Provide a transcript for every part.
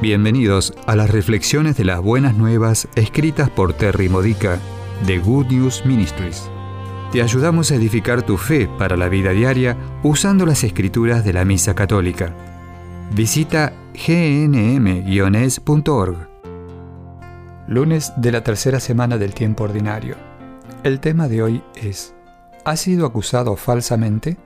Bienvenidos a las reflexiones de las buenas nuevas escritas por Terry Modica de Good News Ministries. Te ayudamos a edificar tu fe para la vida diaria usando las escrituras de la Misa Católica. Visita gnm-es.org. Lunes de la tercera semana del tiempo ordinario. El tema de hoy es ¿Has sido acusado falsamente?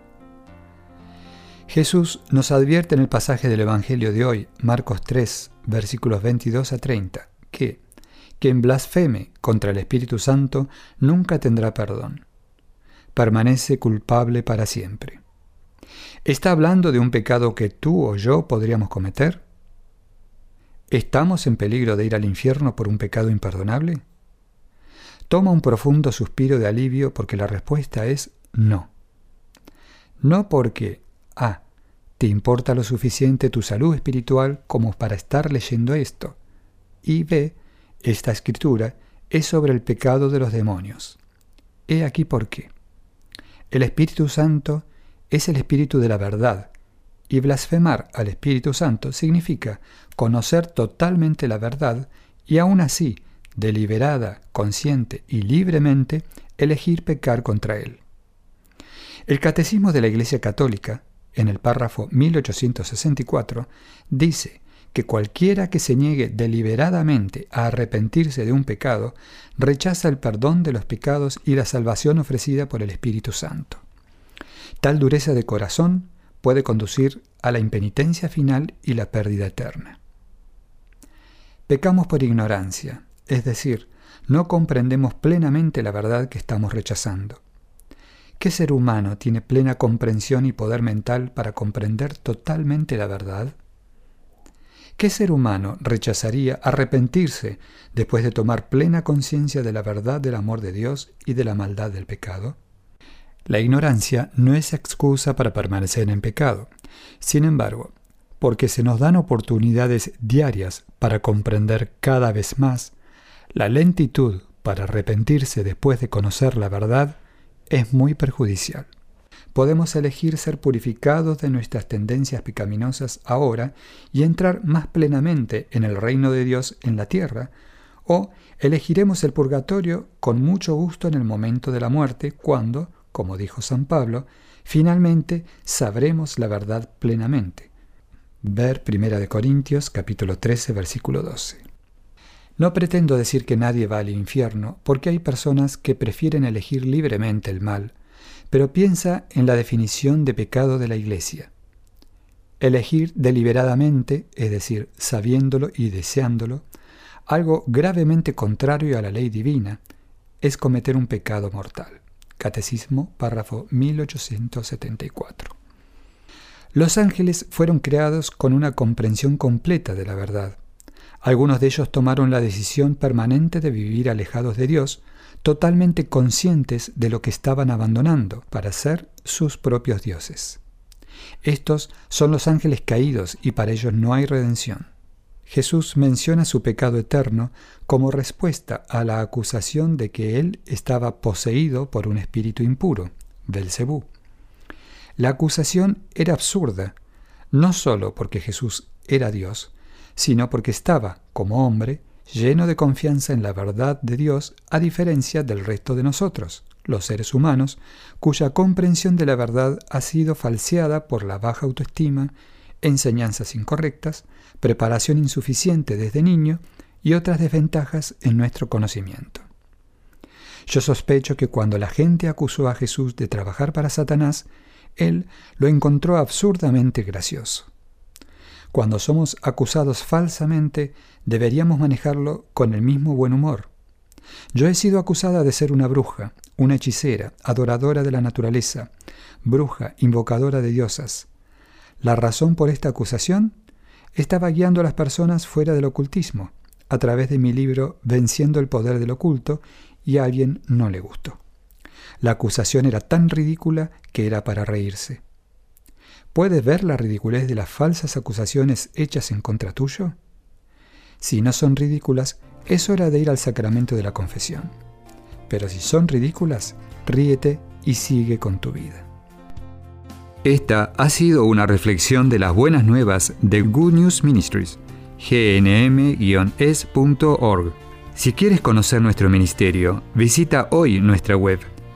Jesús nos advierte en el pasaje del Evangelio de hoy, Marcos 3, versículos 22 a 30, que quien blasfeme contra el Espíritu Santo nunca tendrá perdón. Permanece culpable para siempre. ¿Está hablando de un pecado que tú o yo podríamos cometer? ¿Estamos en peligro de ir al infierno por un pecado imperdonable? Toma un profundo suspiro de alivio porque la respuesta es no. No porque A. Te importa lo suficiente tu salud espiritual como para estar leyendo esto. Y B. Esta escritura es sobre el pecado de los demonios. He aquí por qué. El Espíritu Santo es el Espíritu de la verdad, y blasfemar al Espíritu Santo significa conocer totalmente la verdad y aún así, deliberada, consciente y libremente, elegir pecar contra él. El Catecismo de la Iglesia Católica en el párrafo 1864, dice que cualquiera que se niegue deliberadamente a arrepentirse de un pecado, rechaza el perdón de los pecados y la salvación ofrecida por el Espíritu Santo. Tal dureza de corazón puede conducir a la impenitencia final y la pérdida eterna. Pecamos por ignorancia, es decir, no comprendemos plenamente la verdad que estamos rechazando. ¿Qué ser humano tiene plena comprensión y poder mental para comprender totalmente la verdad? ¿Qué ser humano rechazaría arrepentirse después de tomar plena conciencia de la verdad del amor de Dios y de la maldad del pecado? La ignorancia no es excusa para permanecer en pecado. Sin embargo, porque se nos dan oportunidades diarias para comprender cada vez más, la lentitud para arrepentirse después de conocer la verdad es muy perjudicial. Podemos elegir ser purificados de nuestras tendencias pecaminosas ahora y entrar más plenamente en el reino de Dios en la tierra, o elegiremos el purgatorio con mucho gusto en el momento de la muerte, cuando, como dijo San Pablo, finalmente sabremos la verdad plenamente. Ver 1 Corintios capítulo 13 versículo 12. No pretendo decir que nadie va al infierno, porque hay personas que prefieren elegir libremente el mal, pero piensa en la definición de pecado de la Iglesia. Elegir deliberadamente, es decir, sabiéndolo y deseándolo, algo gravemente contrario a la ley divina, es cometer un pecado mortal. Catecismo, párrafo 1874. Los ángeles fueron creados con una comprensión completa de la verdad. Algunos de ellos tomaron la decisión permanente de vivir alejados de Dios, totalmente conscientes de lo que estaban abandonando para ser sus propios dioses. Estos son los ángeles caídos y para ellos no hay redención. Jesús menciona su pecado eterno como respuesta a la acusación de que él estaba poseído por un espíritu impuro, Belcebú. La acusación era absurda, no sólo porque Jesús era Dios, sino porque estaba, como hombre, lleno de confianza en la verdad de Dios, a diferencia del resto de nosotros, los seres humanos, cuya comprensión de la verdad ha sido falseada por la baja autoestima, enseñanzas incorrectas, preparación insuficiente desde niño y otras desventajas en nuestro conocimiento. Yo sospecho que cuando la gente acusó a Jesús de trabajar para Satanás, él lo encontró absurdamente gracioso. Cuando somos acusados falsamente, deberíamos manejarlo con el mismo buen humor. Yo he sido acusada de ser una bruja, una hechicera, adoradora de la naturaleza, bruja, invocadora de diosas. La razón por esta acusación estaba guiando a las personas fuera del ocultismo, a través de mi libro Venciendo el poder del oculto, y a alguien no le gustó. La acusación era tan ridícula que era para reírse. ¿Puedes ver la ridiculez de las falsas acusaciones hechas en contra tuyo? Si no son ridículas, es hora de ir al sacramento de la confesión. Pero si son ridículas, ríete y sigue con tu vida. Esta ha sido una reflexión de las buenas nuevas de Good News Ministries. gnm-es.org. Si quieres conocer nuestro ministerio, visita hoy nuestra web.